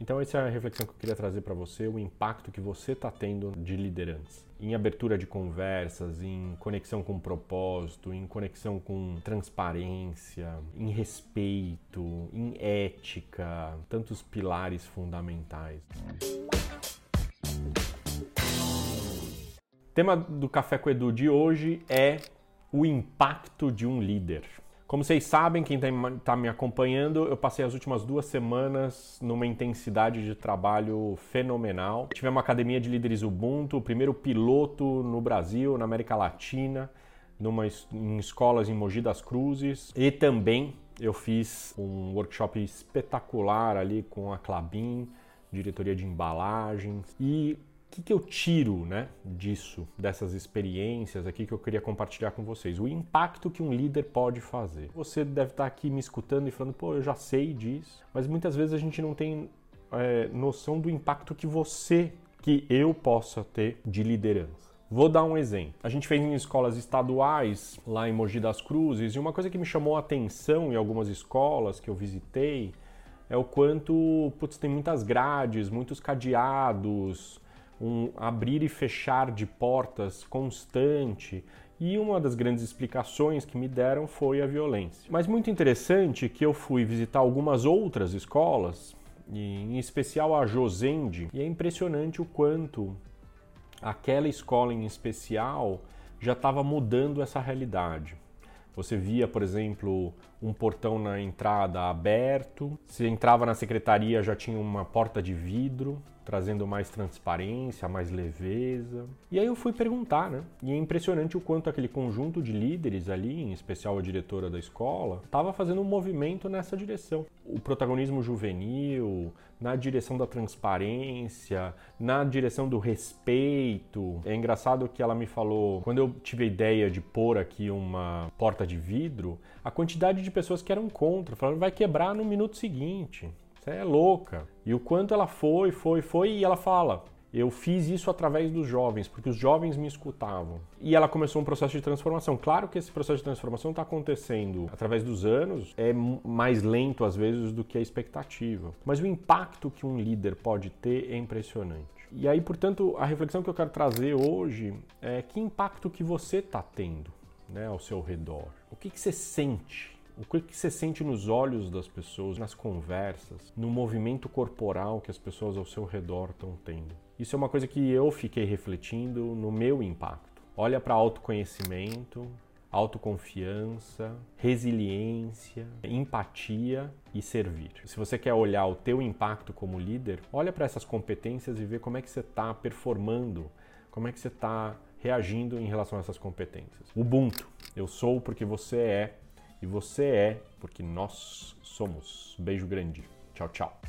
Então essa é a reflexão que eu queria trazer para você, o impacto que você está tendo de liderança. Em abertura de conversas, em conexão com propósito, em conexão com transparência, em respeito, em ética, tantos pilares fundamentais. O tema do Café com Edu de hoje é o impacto de um líder. Como vocês sabem, quem está tá me acompanhando, eu passei as últimas duas semanas numa intensidade de trabalho fenomenal. Tivemos uma academia de líderes Ubuntu, o primeiro piloto no Brasil, na América Latina, numa, em escolas em Mogi das Cruzes. E também eu fiz um workshop espetacular ali com a Clabin, diretoria de embalagens. E que, que, eu tiro né, disso, dessas experiências aqui que eu queria compartilhar com vocês? O impacto que um líder pode fazer. Você deve estar aqui me escutando e falando, pô, eu já sei disso, mas muitas vezes a gente não tem é, noção do impacto que você, que eu possa ter de liderança. Vou dar um exemplo. A gente fez em escolas estaduais, lá em Mogi das Cruzes, e uma coisa que me chamou a atenção em algumas escolas que eu visitei é o quanto, putz, tem muitas grades, muitos cadeados, um abrir e fechar de portas constante. E uma das grandes explicações que me deram foi a violência. Mas muito interessante que eu fui visitar algumas outras escolas, em especial a Josende, e é impressionante o quanto aquela escola em especial já estava mudando essa realidade. Você via, por exemplo, um portão na entrada aberto, se entrava na secretaria já tinha uma porta de vidro, trazendo mais transparência, mais leveza. E aí eu fui perguntar, né? E é impressionante o quanto aquele conjunto de líderes ali, em especial a diretora da escola, estava fazendo um movimento nessa direção. O protagonismo juvenil, na direção da transparência, na direção do respeito. É engraçado que ela me falou, quando eu tive a ideia de pôr aqui uma porta de vidro, a quantidade de pessoas que eram contra, falaram vai quebrar no minuto seguinte. É louca. E o quanto ela foi, foi, foi, e ela fala: eu fiz isso através dos jovens, porque os jovens me escutavam. E ela começou um processo de transformação. Claro que esse processo de transformação está acontecendo através dos anos, é mais lento às vezes do que a expectativa. Mas o impacto que um líder pode ter é impressionante. E aí, portanto, a reflexão que eu quero trazer hoje é que impacto que você está tendo né, ao seu redor. O que, que você sente o que você sente nos olhos das pessoas, nas conversas, no movimento corporal que as pessoas ao seu redor estão tendo? Isso é uma coisa que eu fiquei refletindo no meu impacto. Olha para autoconhecimento, autoconfiança, resiliência, empatia e servir. Se você quer olhar o teu impacto como líder, olha para essas competências e vê como é que você está performando, como é que você está reagindo em relação a essas competências. Ubuntu, eu sou porque você é e você é porque nós somos. Beijo grande. Tchau, tchau.